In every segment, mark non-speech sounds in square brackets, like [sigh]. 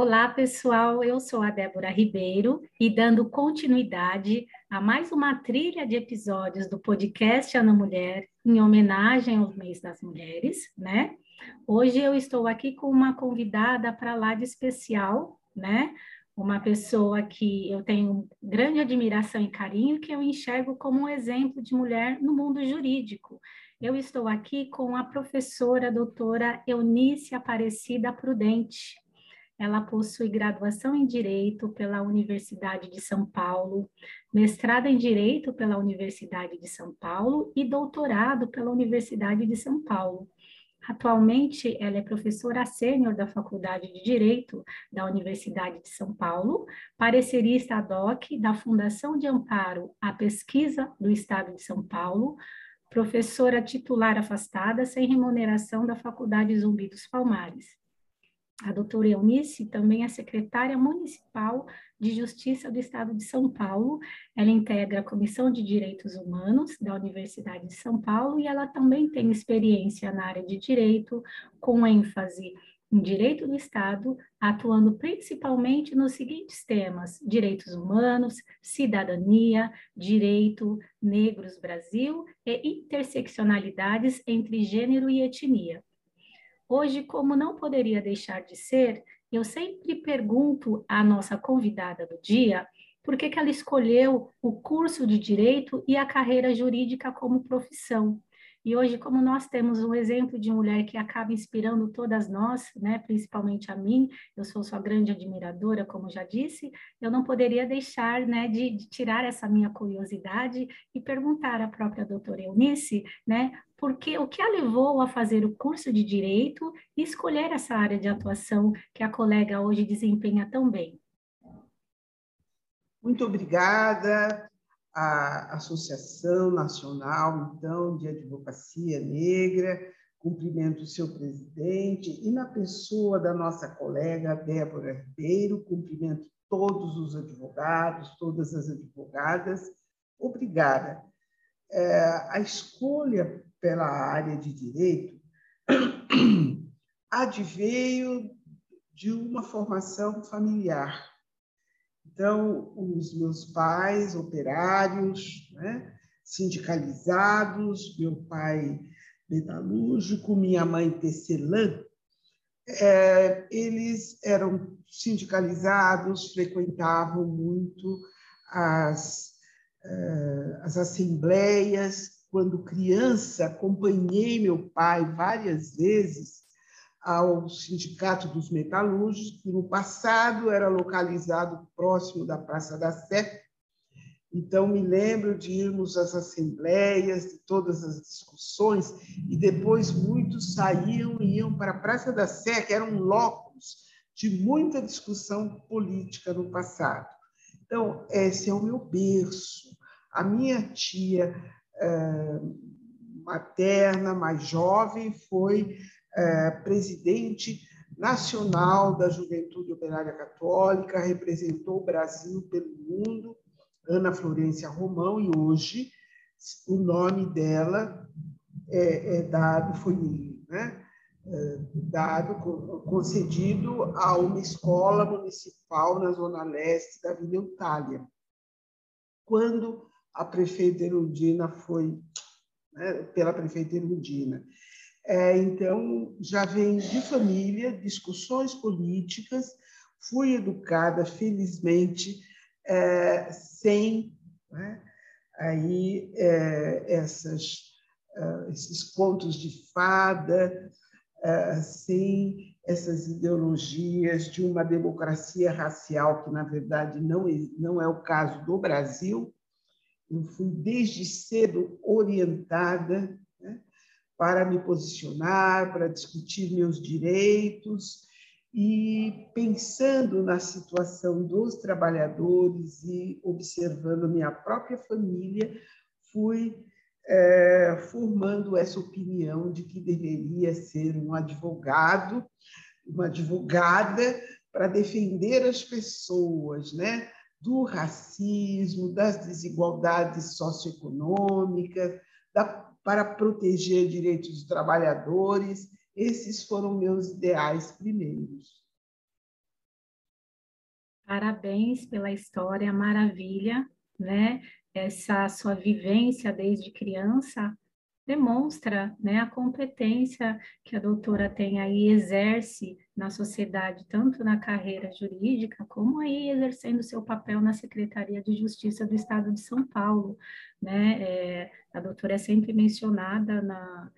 Olá, pessoal. Eu sou a Débora Ribeiro e dando continuidade a mais uma trilha de episódios do podcast Ana Mulher, em homenagem ao mês das mulheres, né? Hoje eu estou aqui com uma convidada para lá de especial, né? Uma pessoa que eu tenho grande admiração e carinho, que eu enxergo como um exemplo de mulher no mundo jurídico. Eu estou aqui com a professora doutora Eunice Aparecida Prudente. Ela possui graduação em Direito pela Universidade de São Paulo, mestrado em Direito pela Universidade de São Paulo e doutorado pela Universidade de São Paulo. Atualmente, ela é professora sênior da Faculdade de Direito da Universidade de São Paulo, parecerista ad hoc da Fundação de Amparo à Pesquisa do Estado de São Paulo, professora titular afastada sem remuneração da Faculdade Zumbi dos Palmares. A doutora Eunice também é secretária municipal de Justiça do Estado de São Paulo. Ela integra a Comissão de Direitos Humanos da Universidade de São Paulo e ela também tem experiência na área de direito, com ênfase em direito do Estado, atuando principalmente nos seguintes temas: direitos humanos, cidadania, direito, negros Brasil e interseccionalidades entre gênero e etnia. Hoje, como não poderia deixar de ser, eu sempre pergunto à nossa convidada do dia por que, que ela escolheu o curso de direito e a carreira jurídica como profissão. E hoje, como nós temos um exemplo de mulher que acaba inspirando todas nós, né, principalmente a mim, eu sou sua grande admiradora, como já disse, eu não poderia deixar né, de, de tirar essa minha curiosidade e perguntar à própria doutora Eunice, né, porque o que a levou a fazer o curso de Direito e escolher essa área de atuação que a colega hoje desempenha tão bem. Muito obrigada à Associação Nacional, então, de Advocacia Negra, cumprimento o seu presidente e na pessoa da nossa colega Débora Ribeiro, cumprimento todos os advogados, todas as advogadas. Obrigada. É, a escolha pela área de direito [clears throat] adveio de uma formação familiar. Então, os meus pais, operários, né, sindicalizados, meu pai metalúrgico, minha mãe tecelã, é, eles eram sindicalizados, frequentavam muito as, é, as assembleias. Quando criança, acompanhei meu pai várias vezes ao Sindicato dos Metalúrgicos, que no passado era localizado próximo da Praça da Sé. Então, me lembro de irmos às assembleias, de todas as discussões, e depois muitos saíam e iam para a Praça da Sé, que era um locus de muita discussão política no passado. Então, esse é o meu berço. A minha tia materna, mais jovem, foi presidente nacional da Juventude Operária Católica, representou o Brasil pelo mundo, Ana Florência Romão, e hoje o nome dela é, é dado, foi né, é, dado, concedido a uma escola municipal na zona leste da Vila Eutália. Quando a prefeita Erundina foi né, pela prefeita Erundina. É, então, já vem de família, discussões políticas, fui educada, felizmente, é, sem né, aí, é, essas, é, esses contos de fada, é, sem essas ideologias de uma democracia racial, que, na verdade, não é, não é o caso do Brasil, eu fui desde cedo orientada para me posicionar, para discutir meus direitos e pensando na situação dos trabalhadores e observando minha própria família, fui é, formando essa opinião de que deveria ser um advogado, uma advogada para defender as pessoas, né? do racismo, das desigualdades socioeconômicas, da, para proteger direitos dos trabalhadores. Esses foram meus ideais primeiros. Parabéns pela história, maravilha, né? Essa sua vivência desde criança demonstra né, a competência que a doutora tem aí, exerce na sociedade, tanto na carreira jurídica, como aí exercendo seu papel na Secretaria de Justiça do Estado de São Paulo. Né? É, a doutora é sempre mencionada na,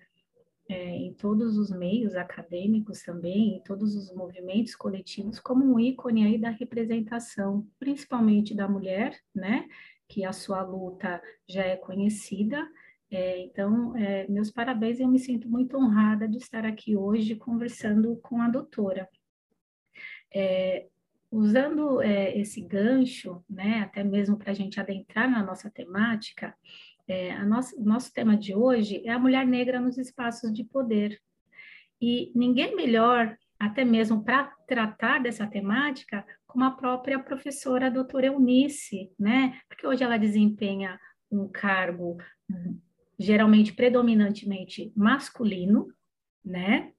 é, em todos os meios acadêmicos também, em todos os movimentos coletivos, como um ícone aí da representação, principalmente da mulher, né? que a sua luta já é conhecida, é, então, é, meus parabéns, eu me sinto muito honrada de estar aqui hoje conversando com a doutora. É, usando é, esse gancho, né, até mesmo para a gente adentrar na nossa temática, é, a nossa, o nosso tema de hoje é a mulher negra nos espaços de poder. E ninguém melhor, até mesmo para tratar dessa temática, como a própria professora doutora Eunice, né? Porque hoje ela desempenha um cargo geralmente predominantemente masculino, né?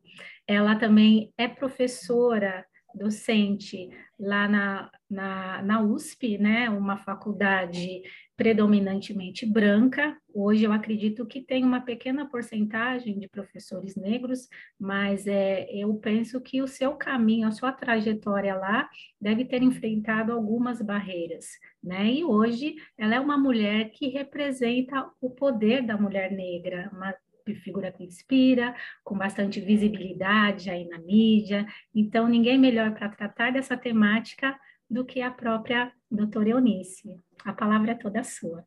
Ela também é professora docente lá na, na, na USP, né? Uma faculdade predominantemente branca. Hoje eu acredito que tem uma pequena porcentagem de professores negros, mas é, eu penso que o seu caminho, a sua trajetória lá deve ter enfrentado algumas barreiras, né? E hoje ela é uma mulher que representa o poder da mulher negra, uma figura que inspira, com bastante visibilidade aí na mídia. Então, ninguém melhor para tratar dessa temática do que a própria doutora Eunice. A palavra é toda sua.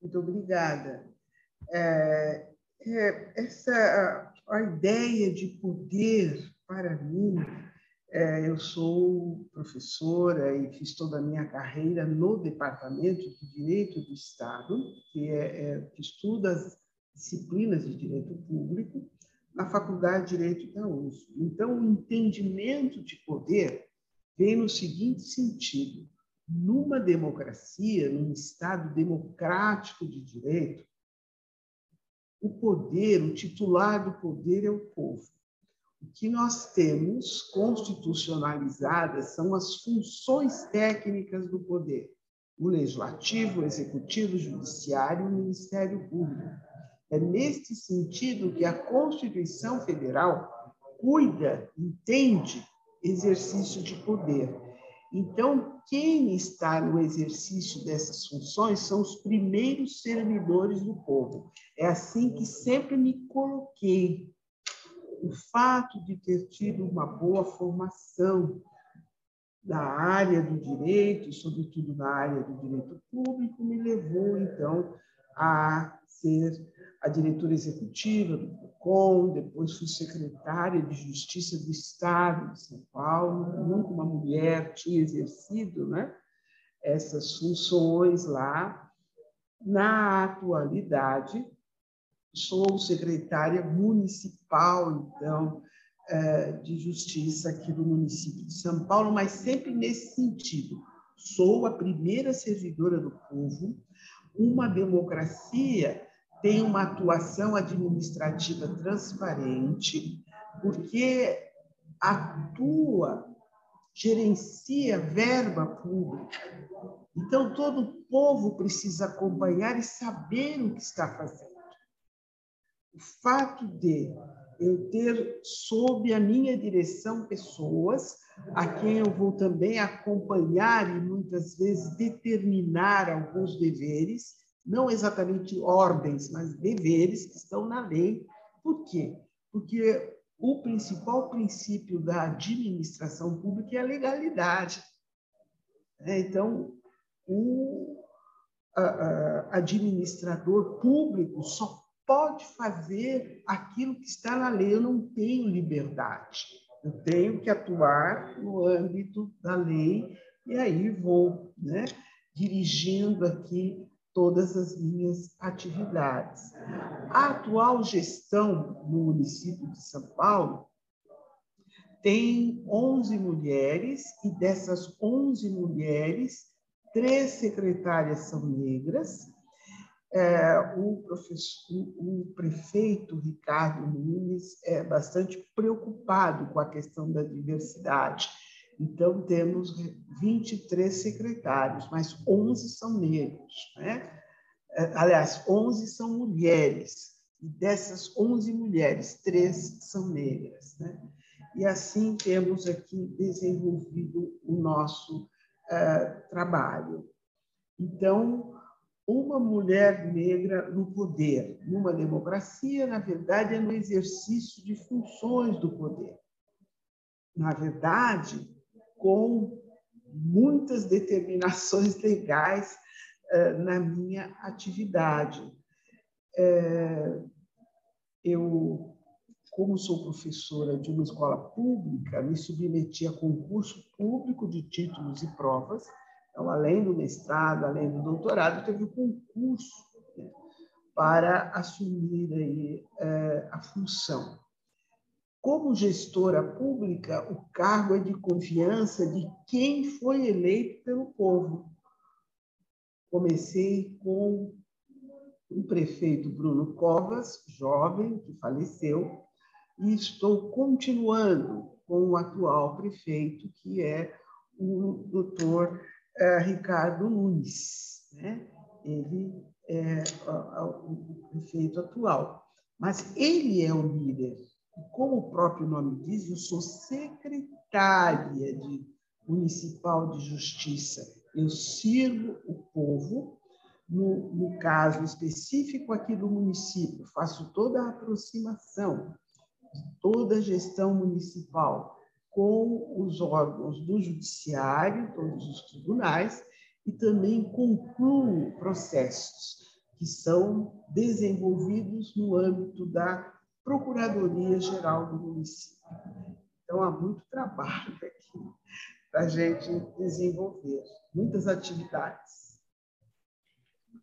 Muito obrigada. É, é, essa a ideia de poder para mim, é, eu sou professora e fiz toda a minha carreira no Departamento de Direito do Estado, que, é, é que estuda as disciplinas de direito público, na Faculdade de Direito da USP. Então, o entendimento de poder vem no seguinte sentido: numa democracia, num Estado democrático de direito, o poder, o titular do poder é o povo. O que nós temos constitucionalizadas são as funções técnicas do poder: o legislativo, o executivo, o judiciário e o Ministério Público. É neste sentido que a Constituição Federal cuida, entende exercício de poder. Então, quem está no exercício dessas funções são os primeiros servidores do povo. É assim que sempre me coloquei. O fato de ter tido uma boa formação na área do direito, sobretudo na área do direito público, me levou, então, a ser a diretora executiva do PROCON, depois fui secretária de Justiça do Estado de São Paulo. Nunca uma mulher tinha exercido né, essas funções lá. Na atualidade, sou secretária municipal, então, é, de Justiça aqui do município de São Paulo, mas sempre nesse sentido. Sou a primeira servidora do povo, uma democracia tem uma atuação administrativa transparente, porque atua, gerencia verba pública. Então, todo o povo precisa acompanhar e saber o que está fazendo. O fato de eu ter sob a minha direção pessoas a quem eu vou também acompanhar e muitas vezes determinar alguns deveres, não exatamente ordens, mas deveres que estão na lei. Por quê? Porque o principal princípio da administração pública é a legalidade. É, então, o administrador público só pode fazer aquilo que está na lei. Eu não tenho liberdade. Eu tenho que atuar no âmbito da lei e aí vou né, dirigindo aqui todas as minhas atividades. A atual gestão no município de São Paulo tem 11 mulheres, e dessas 11 mulheres, três secretárias são negras. É, o, o prefeito Ricardo Nunes é bastante preocupado com a questão da diversidade. Então, temos 23 secretários, mas 11 são negros. Né? É, aliás, 11 são mulheres, e dessas 11 mulheres, três são negras. Né? E assim temos aqui desenvolvido o nosso uh, trabalho. Então, uma mulher negra no poder, numa democracia, na verdade, é no exercício de funções do poder. Na verdade, com muitas determinações legais uh, na minha atividade. Uh, eu, como sou professora de uma escola pública, me submeti a concurso público de títulos e provas. Então, além do mestrado, além do doutorado, teve um concurso né, para assumir aí, uh, a função. Como gestora pública, o cargo é de confiança de quem foi eleito pelo povo. Comecei com o prefeito Bruno Covas, jovem, que faleceu, e estou continuando com o atual prefeito, que é o doutor eh, Ricardo Nunes. Né? Ele é o prefeito atual. Mas ele é o líder como o próprio nome diz, eu sou secretária de municipal de justiça. Eu sirvo o povo, no, no caso específico aqui do município, faço toda a aproximação de toda a gestão municipal com os órgãos do judiciário, todos os tribunais, e também concluo processos que são desenvolvidos no âmbito da Procuradoria-Geral do município. Então, há muito trabalho [laughs] aqui para a gente desenvolver, muitas atividades.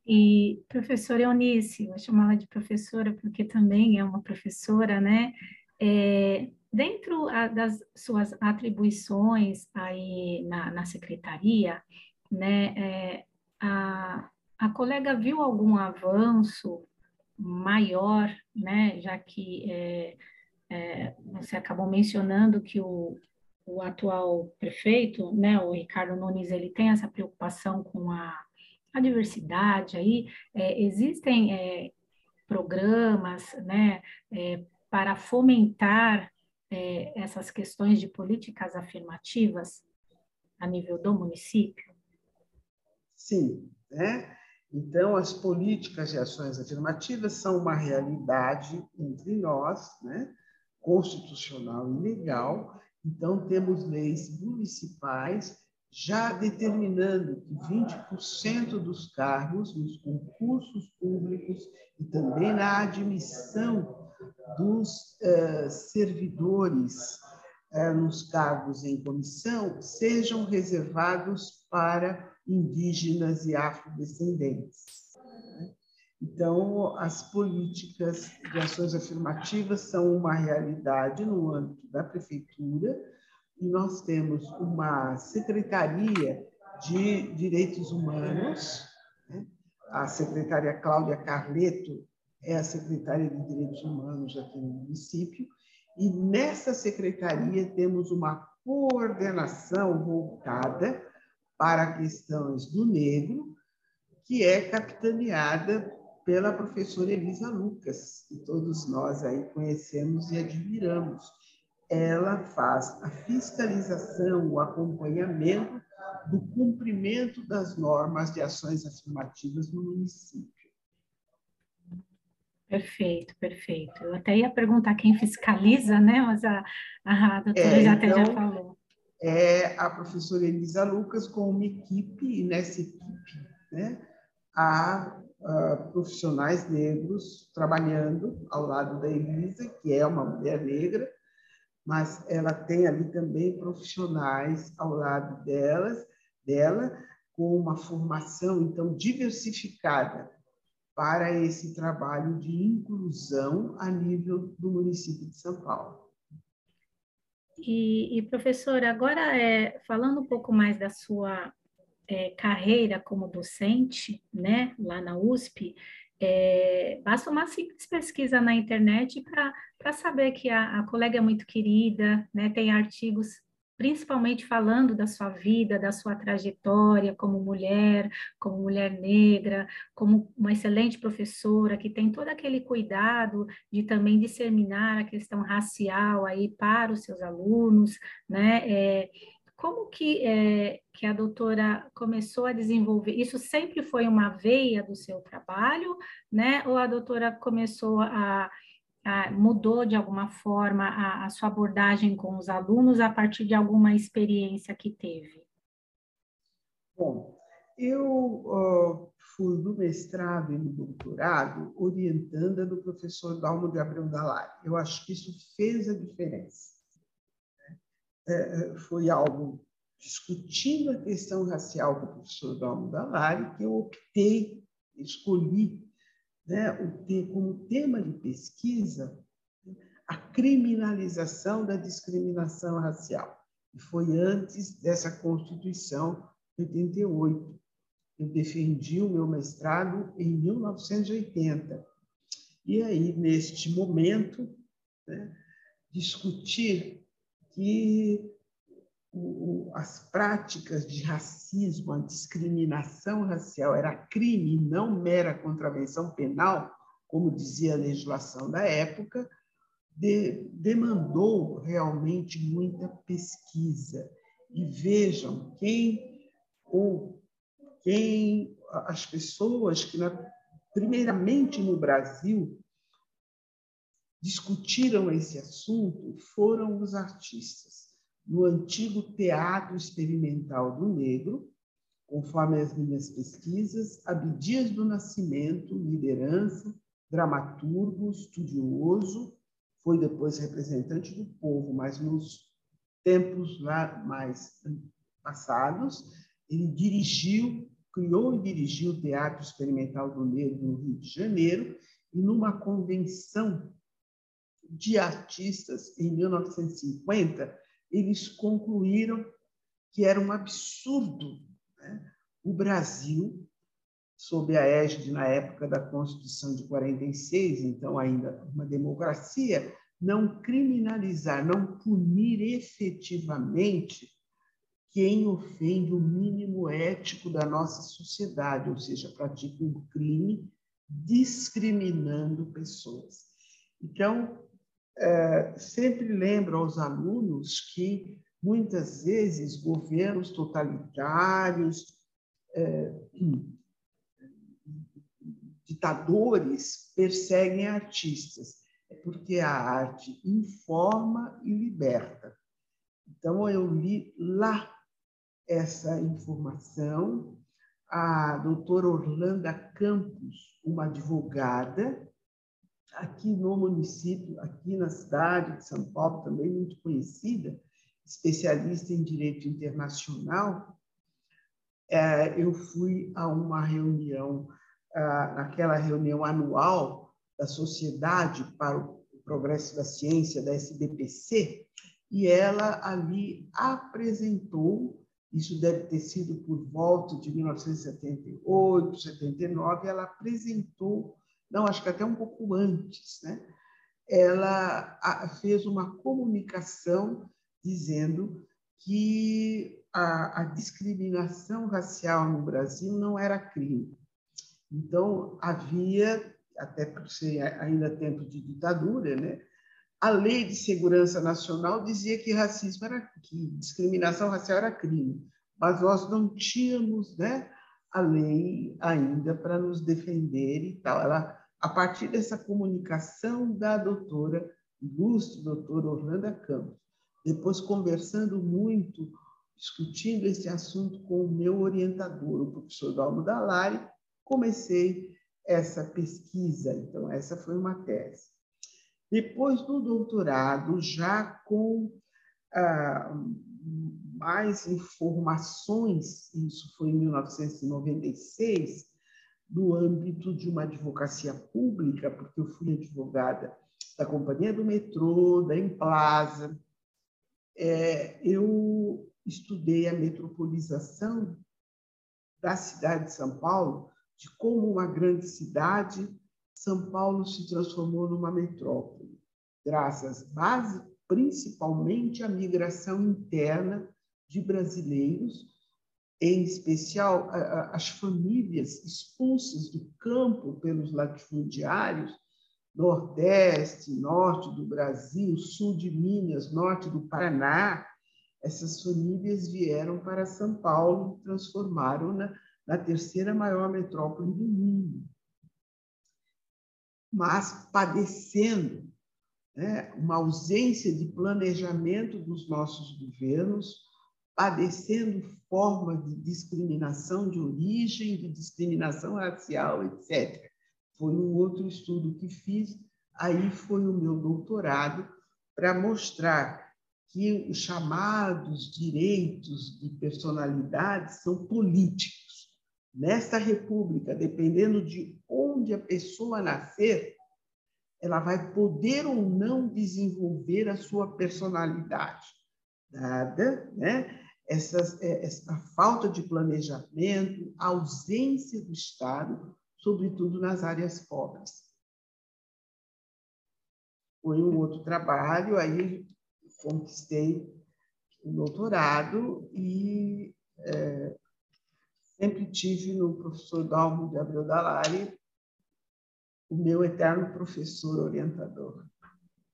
E, professora Eunice, vou chamá-la de professora porque também é uma professora, né? É, dentro a, das suas atribuições aí na, na secretaria, né, é, a, a colega viu algum avanço maior, né, já que é, é, você acabou mencionando que o, o atual prefeito, né, o Ricardo Nunes, ele tem essa preocupação com a, a diversidade aí, é, existem é, programas, né, é, para fomentar é, essas questões de políticas afirmativas a nível do município? Sim, né? Então, as políticas de ações afirmativas são uma realidade entre nós, né? constitucional e legal. Então, temos leis municipais já determinando que 20% dos cargos nos concursos públicos e também na admissão dos uh, servidores uh, nos cargos em comissão sejam reservados para indígenas e afrodescendentes. Então, as políticas de ações afirmativas são uma realidade no âmbito da prefeitura e nós temos uma secretaria de direitos humanos, né? a secretária Cláudia Carleto é a secretária de direitos humanos aqui no município, e nessa secretaria temos uma coordenação voltada para questões do negro, que é capitaneada pela professora Elisa Lucas, que todos nós aí conhecemos e admiramos. Ela faz a fiscalização, o acompanhamento do cumprimento das normas de ações afirmativas no município. Perfeito, perfeito. Eu até ia perguntar quem fiscaliza, né? Mas a, a doutora é, já então, até já falou é a professora Elisa Lucas com uma equipe, e nessa equipe né, há uh, profissionais negros trabalhando ao lado da Elisa, que é uma mulher negra, mas ela tem ali também profissionais ao lado delas, dela, com uma formação, então, diversificada para esse trabalho de inclusão a nível do município de São Paulo. E, e professora, agora é, falando um pouco mais da sua é, carreira como docente, né, lá na USP, é, basta uma simples pesquisa na internet para saber que a, a, colega é muito querida, né, tem artigos principalmente falando da sua vida, da sua trajetória como mulher, como mulher negra, como uma excelente professora que tem todo aquele cuidado de também disseminar a questão racial aí para os seus alunos, né? É, como que, é, que a doutora começou a desenvolver? Isso sempre foi uma veia do seu trabalho, né? Ou a doutora começou a, mudou de alguma forma a, a, sua abordagem com os alunos a partir de alguma experiência que teve? Bom, eu uh, fui no mestrado e no doutorado orientando do professor Dalmo de Abreu Dalari. Eu acho que isso fez a diferença é, é, foi algo discutindo a questão racial com o professor Dalmo Dalari que eu optei, escolhi né, como tema de pesquisa a criminalização da discriminação racial. E foi antes dessa Constituição de 88. Eu defendi o meu mestrado em 1980. E aí, neste momento, né, discutir que o, as práticas de racismo, a discriminação racial era crime não mera contravenção penal, como dizia a legislação da época, de, demandou realmente muita pesquisa. E vejam quem ou quem as pessoas que, na, primeiramente no Brasil, discutiram esse assunto foram os artistas. No antigo Teatro Experimental do Negro, conforme as minhas pesquisas, Abdias do Nascimento, liderança, dramaturgo, estudioso, foi depois representante do povo, mas nos tempos lá mais passados, ele dirigiu, criou e dirigiu o Teatro Experimental do Negro no Rio de Janeiro, e numa convenção de artistas em 1950, eles concluíram que era um absurdo né? o Brasil, sob a égide na época da Constituição de 46, então ainda uma democracia, não criminalizar, não punir efetivamente quem ofende o mínimo ético da nossa sociedade, ou seja, pratica um crime discriminando pessoas. Então, é, sempre lembro aos alunos que muitas vezes governos totalitários, é, ditadores perseguem artistas, é porque a arte informa e liberta. Então eu li lá essa informação. A doutora Orlando Campos, uma advogada, aqui no município, aqui na cidade de São Paulo, também muito conhecida, especialista em direito internacional, é, eu fui a uma reunião, naquela reunião anual da Sociedade para o Progresso da Ciência, da SBPC, e ela ali apresentou, isso deve ter sido por volta de 1978, 79, ela apresentou não, acho que até um pouco antes, né? ela fez uma comunicação dizendo que a, a, discriminação racial no Brasil não era crime. Então, havia, até por ser ainda tempo de ditadura, né? a Lei de Segurança Nacional dizia que racismo era que discriminação racial era crime, mas nós não tínhamos né, a lei ainda para nos defender e tal. Ela a partir dessa comunicação da doutora, ilustre doutora Orlando Campos. Depois, conversando muito, discutindo esse assunto com o meu orientador, o professor Dalmo Dalari, comecei essa pesquisa. Então, essa foi uma tese. Depois do doutorado, já com ah, mais informações, isso foi em 1996, no âmbito de uma advocacia pública, porque eu fui advogada da Companhia do Metrô, da Emplaza. É, eu estudei a metropolização da cidade de São Paulo, de como uma grande cidade, São Paulo se transformou numa metrópole, graças base, principalmente a migração interna de brasileiros, em especial as famílias expulsas do campo pelos latifundiários, Nordeste, Norte do Brasil, Sul de Minas, Norte do Paraná, essas famílias vieram para São Paulo e transformaram-na na terceira maior metrópole do mundo. Mas padecendo né, uma ausência de planejamento dos nossos governos, padecendo formas de discriminação de origem, de discriminação racial, etc. Foi um outro estudo que fiz, aí foi o meu doutorado, para mostrar que os chamados direitos de personalidade são políticos. Nesta república, dependendo de onde a pessoa nascer, ela vai poder ou não desenvolver a sua personalidade, dada né, essa, é, essa falta de planejamento, a ausência do Estado, sobretudo nas áreas pobres. Foi um outro trabalho, aí conquistei o doutorado e é, sempre tive no professor Dalmo de Abreu Dalari o meu eterno professor orientador.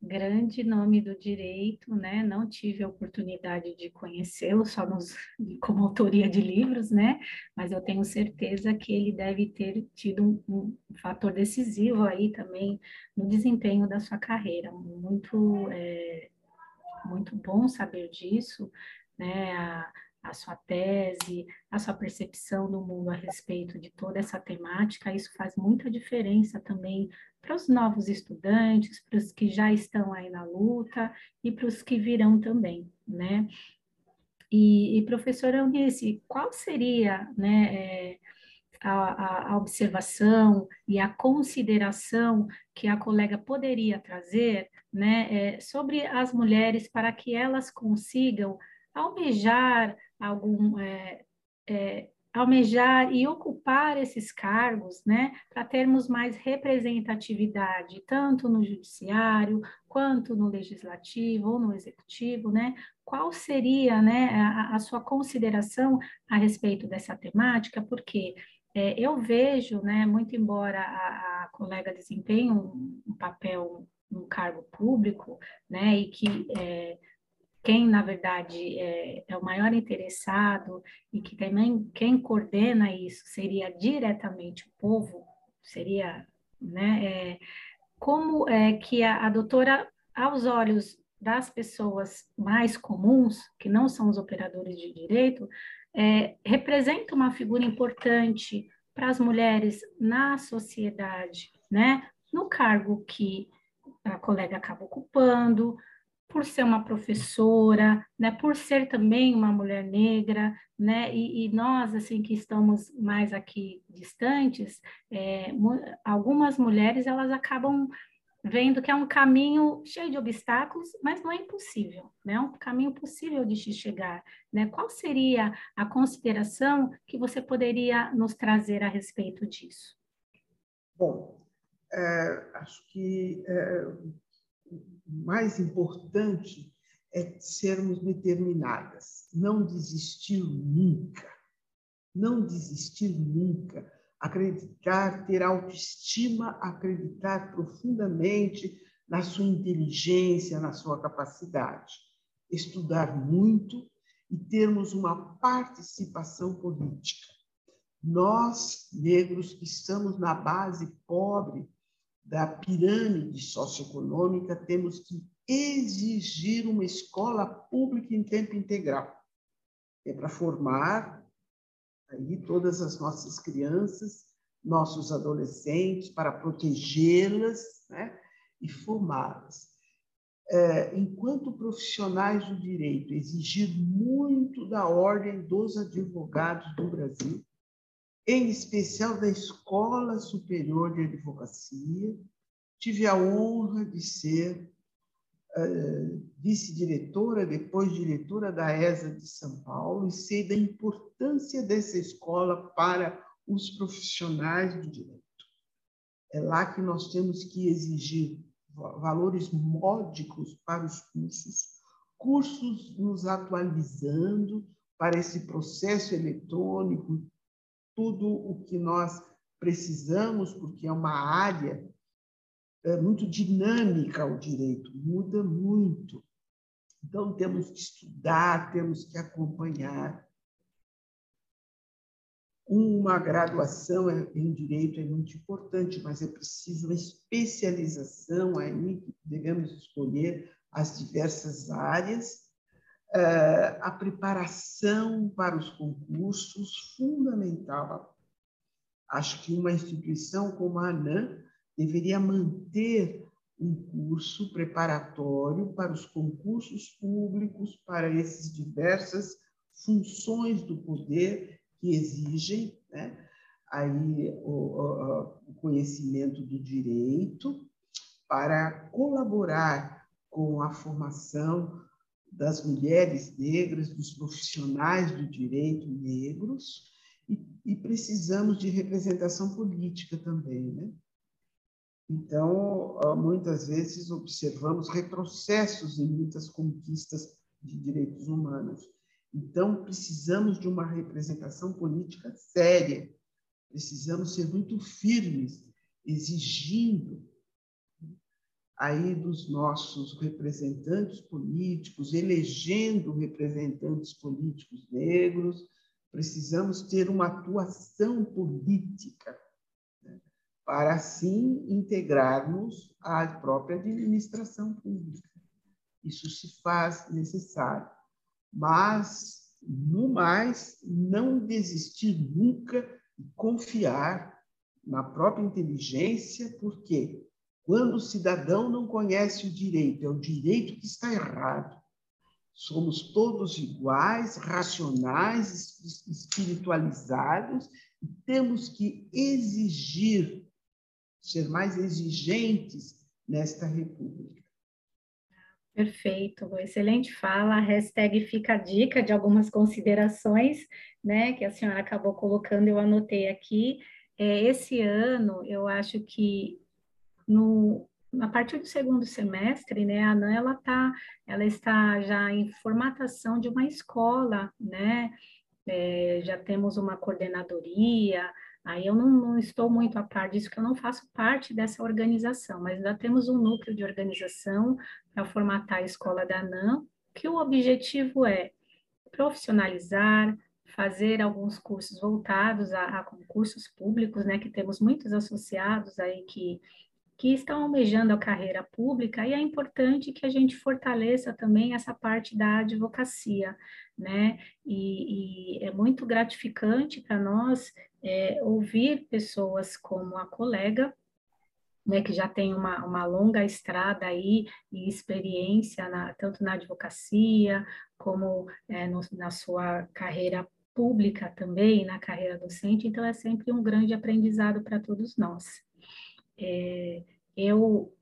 Grande nome do direito, né? Não tive a oportunidade de conhecê-lo só nos, como autoria de livros, né? Mas eu tenho certeza que ele deve ter tido um, um fator decisivo aí também no desempenho da sua carreira. Muito é, muito bom saber disso, né? A, a sua tese, a sua percepção do mundo a respeito de toda essa temática, isso faz muita diferença também para os novos estudantes, para os que já estão aí na luta e para os que virão também, né? E, e professora Eunice, qual seria, né, é, a, a, observação e a consideração que a colega poderia trazer né, é, sobre as mulheres para que elas consigam almejar algum é, é, almejar e ocupar esses cargos, né, para termos mais representatividade, tanto no judiciário, quanto no legislativo ou no executivo, né, qual seria, né, a, a sua consideração a respeito dessa temática, porque é, eu vejo, né, muito embora a, a colega desempenhe um, um, papel no cargo público, né, e que é, quem, na verdade, é, é, o maior interessado e que também quem coordena isso seria diretamente o povo, seria, né, é, como é que a, a doutora, aos olhos das pessoas mais comuns, que não são os operadores de direito, é, representa uma figura importante para as mulheres na sociedade, né? No cargo que a colega acaba ocupando, por ser uma professora, né? Por ser também uma mulher negra, né? E, e nós, assim, que estamos mais aqui distantes, é, algumas mulheres, elas acabam vendo que é um caminho cheio de obstáculos, mas não é impossível, né? É um caminho possível de se chegar, né? Qual seria a consideração que você poderia nos trazer a respeito disso? Bom, é, acho que é, mais importante é sermos determinadas, não desistir nunca, não desistir nunca acreditar, ter autoestima, acreditar profundamente na sua inteligência, na sua capacidade, estudar muito e termos uma participação política. Nós, negros, que estamos na base pobre da pirâmide socioeconômica, temos que exigir uma escola pública em tempo integral. É para formar aí todas as nossas crianças, nossos adolescentes, para protegê-las né, e formá-las. É, enquanto profissionais do direito, exigir muito da ordem dos advogados do Brasil, em especial da Escola Superior de Advocacia. Tive a honra de ser vice-diretora, depois diretora da ESA de São Paulo, e sei da importância dessa escola para os profissionais do direito. É lá que nós temos que exigir valores módicos para os cursos, cursos nos atualizando para esse processo eletrônico, tudo o que nós precisamos, porque é uma área é, muito dinâmica o direito, muda muito. Então, temos que estudar, temos que acompanhar. Uma graduação em direito é muito importante, mas é preciso uma especialização aí, devemos escolher as diversas áreas, a preparação para os concursos, fundamental. Acho que uma instituição como a ANAM deveria manter um curso preparatório para os concursos públicos, para essas diversas funções do poder que exigem né, aí o, o conhecimento do direito para colaborar com a formação das mulheres negras, dos profissionais do direito negros, e, e precisamos de representação política também, né? Então, muitas vezes observamos retrocessos em muitas conquistas de direitos humanos. Então, precisamos de uma representação política séria, precisamos ser muito firmes, exigindo aí dos nossos representantes políticos, elegendo representantes políticos negros, precisamos ter uma atuação política para assim integrarmos à própria administração pública. Isso se faz necessário. Mas, no mais, não desistir nunca e confiar na própria inteligência, porque quando o cidadão não conhece o direito, é o direito que está errado. Somos todos iguais, racionais, espiritualizados, e temos que exigir ser mais exigentes nesta república. Perfeito, excelente fala. A hashtag fica a dica de algumas considerações, né, que a senhora acabou colocando, eu anotei aqui. É, esse ano, eu acho que no, a partir do segundo semestre, né, a ANAN, ela, tá, ela está já em formatação de uma escola, né, é, já temos uma coordenadoria, Aí eu não, não, estou muito a par disso, que eu não faço parte dessa organização, mas já temos um núcleo de organização para formatar a escola da ANAM, que o objetivo é profissionalizar, fazer alguns cursos voltados a, a concursos públicos, né, que temos muitos associados aí que que estão almejando a carreira pública, e é importante que a gente fortaleça também essa parte da advocacia, né? E, e é muito gratificante para nós é, ouvir pessoas como a colega, né, que já tem uma, uma longa estrada aí e experiência, na, tanto na advocacia, como é, no, na sua carreira pública também, na carreira docente, então é sempre um grande aprendizado para todos nós. É, eu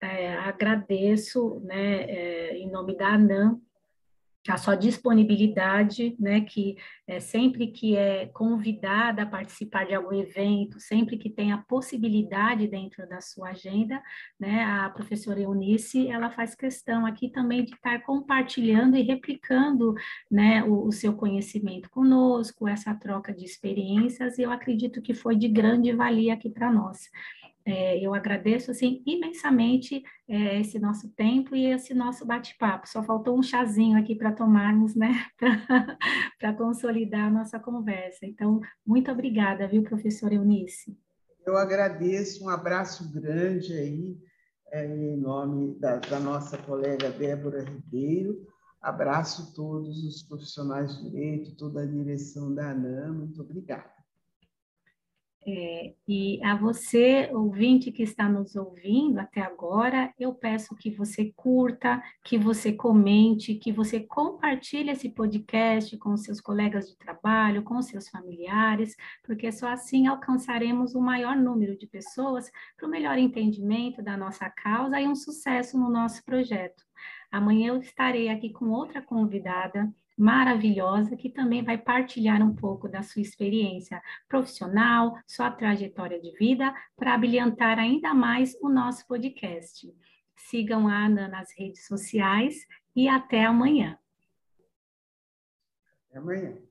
é, agradeço, né, é, em nome da ANAM, a sua disponibilidade, né, que é, sempre que é convidada a participar de algum evento, sempre que tem a possibilidade dentro da sua agenda, né, a professora Eunice, ela faz questão aqui também de estar compartilhando e replicando, né, o, o seu conhecimento conosco, essa troca de experiências, e eu acredito que foi de grande valia aqui para nós. É, eu agradeço assim imensamente é, esse nosso tempo e esse nosso bate-papo. Só faltou um chazinho aqui para tomarmos, né, [laughs] para consolidar a nossa conversa. Então, muito obrigada, viu, professora Eunice? Eu agradeço, um abraço grande aí, é, em nome da, da nossa colega Débora Ribeiro. Abraço todos os profissionais de direito, toda a direção da ANAM. Muito obrigada. É, e a você, ouvinte que está nos ouvindo até agora, eu peço que você curta, que você comente, que você compartilhe esse podcast com seus colegas de trabalho, com seus familiares, porque só assim alcançaremos um maior número de pessoas para o melhor entendimento da nossa causa e um sucesso no nosso projeto. Amanhã eu estarei aqui com outra convidada maravilhosa que também vai partilhar um pouco da sua experiência profissional, sua trajetória de vida, para brilhantar ainda mais o nosso podcast. sigam a Ana nas redes sociais e até amanhã. Até amanhã.